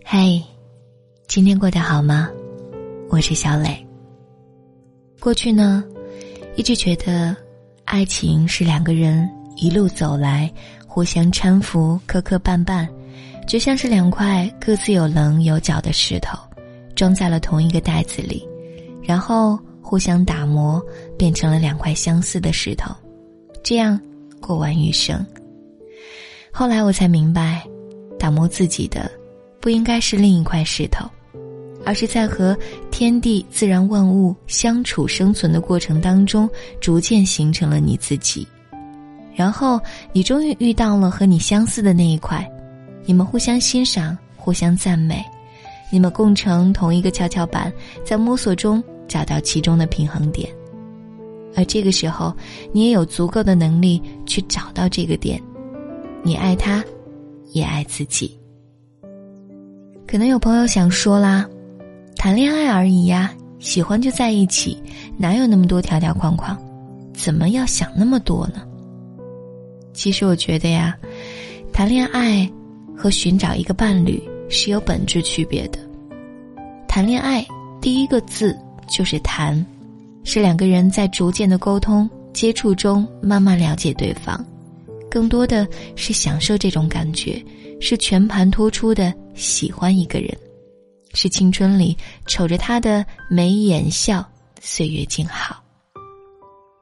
嘿，今天过得好吗？我是小磊。过去呢，一直觉得爱情是两个人一路走来，互相搀扶、磕磕绊绊，就像是两块各自有棱有角的石头，装在了同一个袋子里，然后互相打磨，变成了两块相似的石头，这样过完余生。后来我才明白，打磨自己的。不应该是另一块石头，而是在和天地自然万物相处生存的过程当中，逐渐形成了你自己。然后你终于遇到了和你相似的那一块，你们互相欣赏，互相赞美，你们共乘同一个跷跷板，在摸索中找到其中的平衡点。而这个时候，你也有足够的能力去找到这个点，你爱他，也爱自己。可能有朋友想说啦，谈恋爱而已呀，喜欢就在一起，哪有那么多条条框框？怎么要想那么多呢？其实我觉得呀，谈恋爱和寻找一个伴侣是有本质区别的。谈恋爱第一个字就是谈，是两个人在逐渐的沟通接触中慢慢了解对方，更多的是享受这种感觉，是全盘托出的。喜欢一个人，是青春里瞅着他的眉眼笑，岁月静好。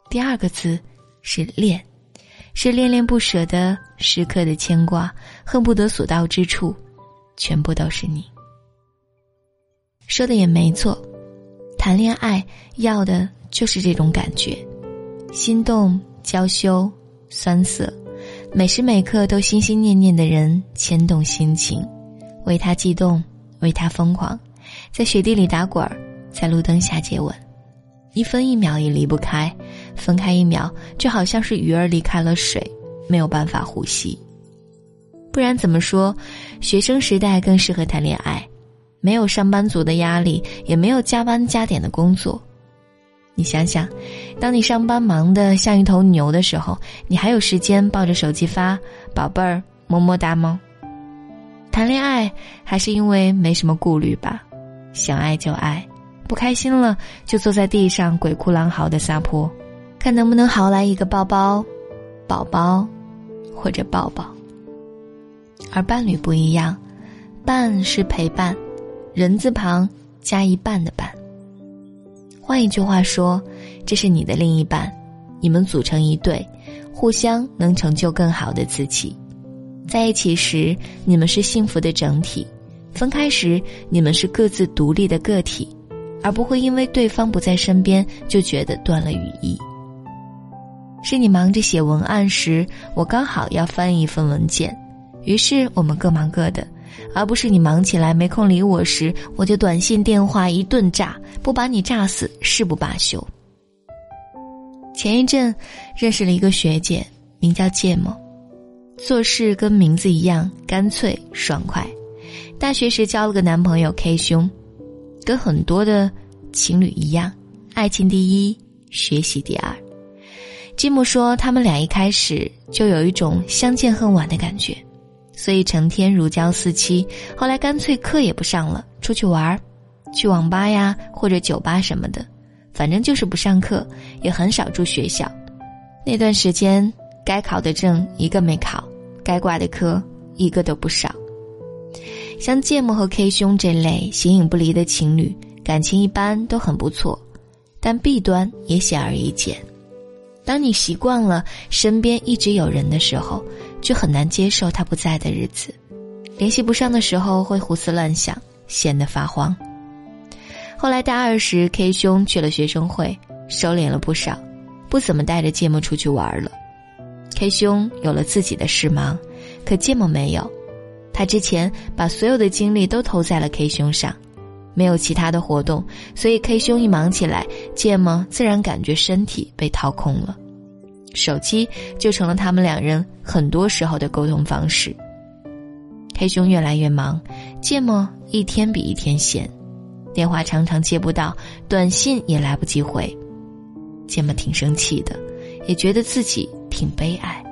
第二个字是恋，是恋恋不舍的时刻的牵挂，恨不得所到之处，全部都是你。说的也没错，谈恋爱要的就是这种感觉，心动、娇羞、酸涩，每时每刻都心心念念的人牵动心情。为他悸动，为他疯狂，在雪地里打滚儿，在路灯下接吻，一分一秒也离不开，分开一秒就好像是鱼儿离开了水，没有办法呼吸。不然怎么说，学生时代更适合谈恋爱，没有上班族的压力，也没有加班加点的工作。你想想，当你上班忙得像一头牛的时候，你还有时间抱着手机发“宝贝儿，么么哒”吗？谈恋爱还是因为没什么顾虑吧，想爱就爱，不开心了就坐在地上鬼哭狼嚎的撒泼，看能不能嚎来一个抱抱、宝宝或者抱抱。而伴侣不一样，伴是陪伴，人字旁加一半的伴。换一句话说，这是你的另一半，你们组成一对，互相能成就更好的自己。在一起时，你们是幸福的整体；分开时，你们是各自独立的个体，而不会因为对方不在身边就觉得断了羽翼。是你忙着写文案时，我刚好要翻一份文件，于是我们各忙各的；而不是你忙起来没空理我时，我就短信电话一顿炸，不把你炸死誓不罢休。前一阵认识了一个学姐，名叫芥末。做事跟名字一样干脆爽快。大学时交了个男朋友 K 兄，跟很多的情侣一样，爱情第一，学习第二。吉姆说他们俩一开始就有一种相见恨晚的感觉，所以成天如胶似漆。后来干脆课也不上了，出去玩儿，去网吧呀或者酒吧什么的，反正就是不上课，也很少住学校。那段时间该考的证一个没考。该挂的科一个都不少。像芥末和 K 兄这类形影不离的情侣，感情一般都很不错，但弊端也显而易见。当你习惯了身边一直有人的时候，就很难接受他不在的日子。联系不上的时候会胡思乱想，闲得发慌。后来大二时，K 兄去了学生会，收敛了不少，不怎么带着芥末出去玩了。K 兄有了自己的事忙，可芥末没有。他之前把所有的精力都投在了 K 兄上，没有其他的活动，所以 K 兄一忙起来，芥末自然感觉身体被掏空了。手机就成了他们两人很多时候的沟通方式。K 兄越来越忙，芥末一天比一天闲，电话常常接不到，短信也来不及回。芥末挺生气的，也觉得自己。挺悲哀。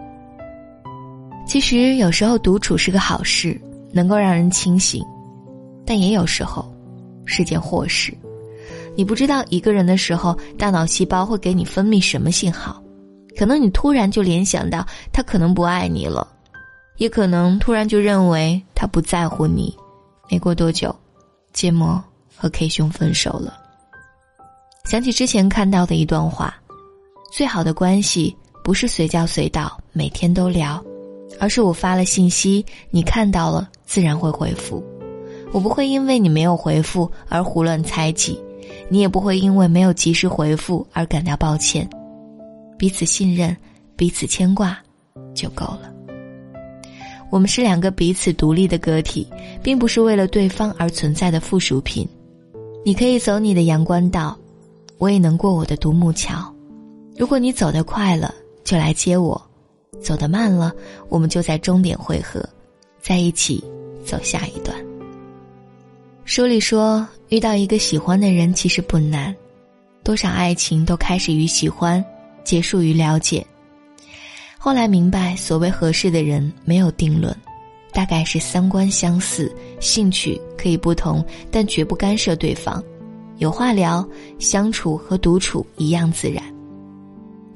其实有时候独处是个好事，能够让人清醒。但也有时候是件祸事。你不知道一个人的时候，大脑细胞会给你分泌什么信号，可能你突然就联想到他可能不爱你了，也可能突然就认为他不在乎你。没过多久，芥末和 K 兄分手了。想起之前看到的一段话：最好的关系不是随叫随到，每天都聊，而是我发了信息，你看到了自然会回复。我不会因为你没有回复而胡乱猜忌，你也不会因为没有及时回复而感到抱歉。彼此信任，彼此牵挂，就够了。我们是两个彼此独立的个体，并不是为了对方而存在的附属品。你可以走你的阳关道，我也能过我的独木桥。如果你走得快了，就来接我；走得慢了，我们就在终点汇合，在一起走下一段。书里说，遇到一个喜欢的人其实不难，多少爱情都开始于喜欢，结束于了解。后来明白，所谓合适的人没有定论，大概是三观相似，兴趣可以不同，但绝不干涉对方，有话聊，相处和独处一样自然。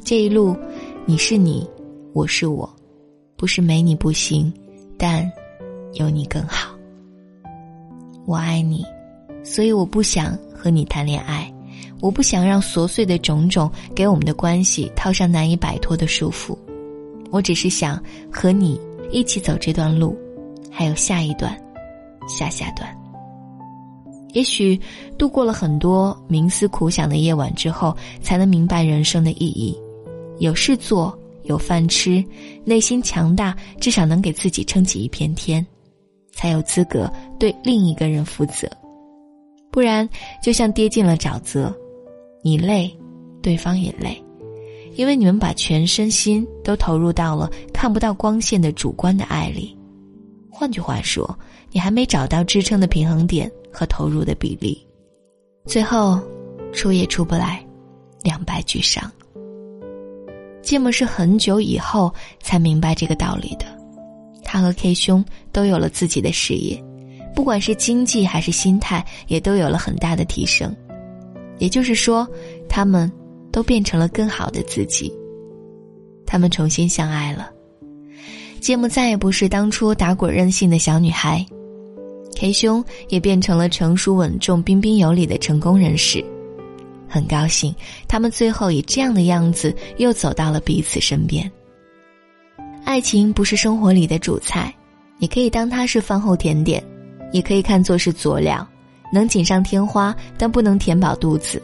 这一路，你是你，我是我，不是没你不行，但有你更好。我爱你，所以我不想和你谈恋爱，我不想让琐碎的种种给我们的关系套上难以摆脱的束缚。我只是想和你一起走这段路，还有下一段，下下段。也许度过了很多冥思苦想的夜晚之后，才能明白人生的意义。有事做，有饭吃，内心强大，至少能给自己撑起一片天，才有资格对另一个人负责。不然，就像跌进了沼泽，你累，对方也累。因为你们把全身心都投入到了看不到光线的主观的爱里，换句话说，你还没找到支撑的平衡点和投入的比例，最后出也出不来，两败俱伤。芥末是很久以后才明白这个道理的，他和 K 兄都有了自己的事业，不管是经济还是心态，也都有了很大的提升，也就是说，他们。都变成了更好的自己。他们重新相爱了，芥末再也不是当初打滚任性的小女孩，K 兄也变成了成熟稳重、彬彬有礼的成功人士。很高兴，他们最后以这样的样子又走到了彼此身边。爱情不是生活里的主菜，你可以当它是饭后甜点，也可以看作是佐料，能锦上添花，但不能填饱肚子。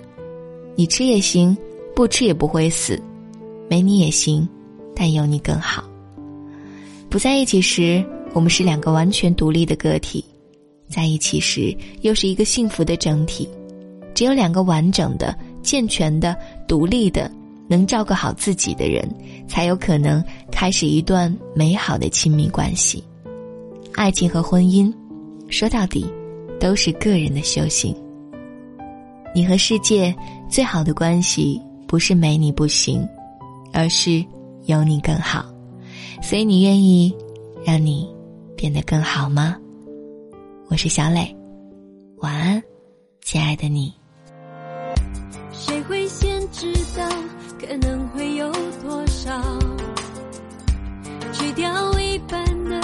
你吃也行。不吃也不会死，没你也行，但有你更好。不在一起时，我们是两个完全独立的个体；在一起时，又是一个幸福的整体。只有两个完整的、健全的、独立的、能照顾好自己的人，才有可能开始一段美好的亲密关系。爱情和婚姻，说到底，都是个人的修行。你和世界最好的关系。不是没你不行，而是有你更好。所以你愿意让你变得更好吗？我是小磊，晚安，亲爱的你。可能会有多少？去掉一半的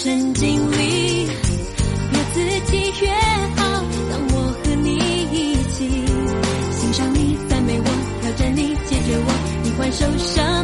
神经里，越刺激越好。当我和你一起，欣赏你赞美我，挑战你解决我，你欢受伤。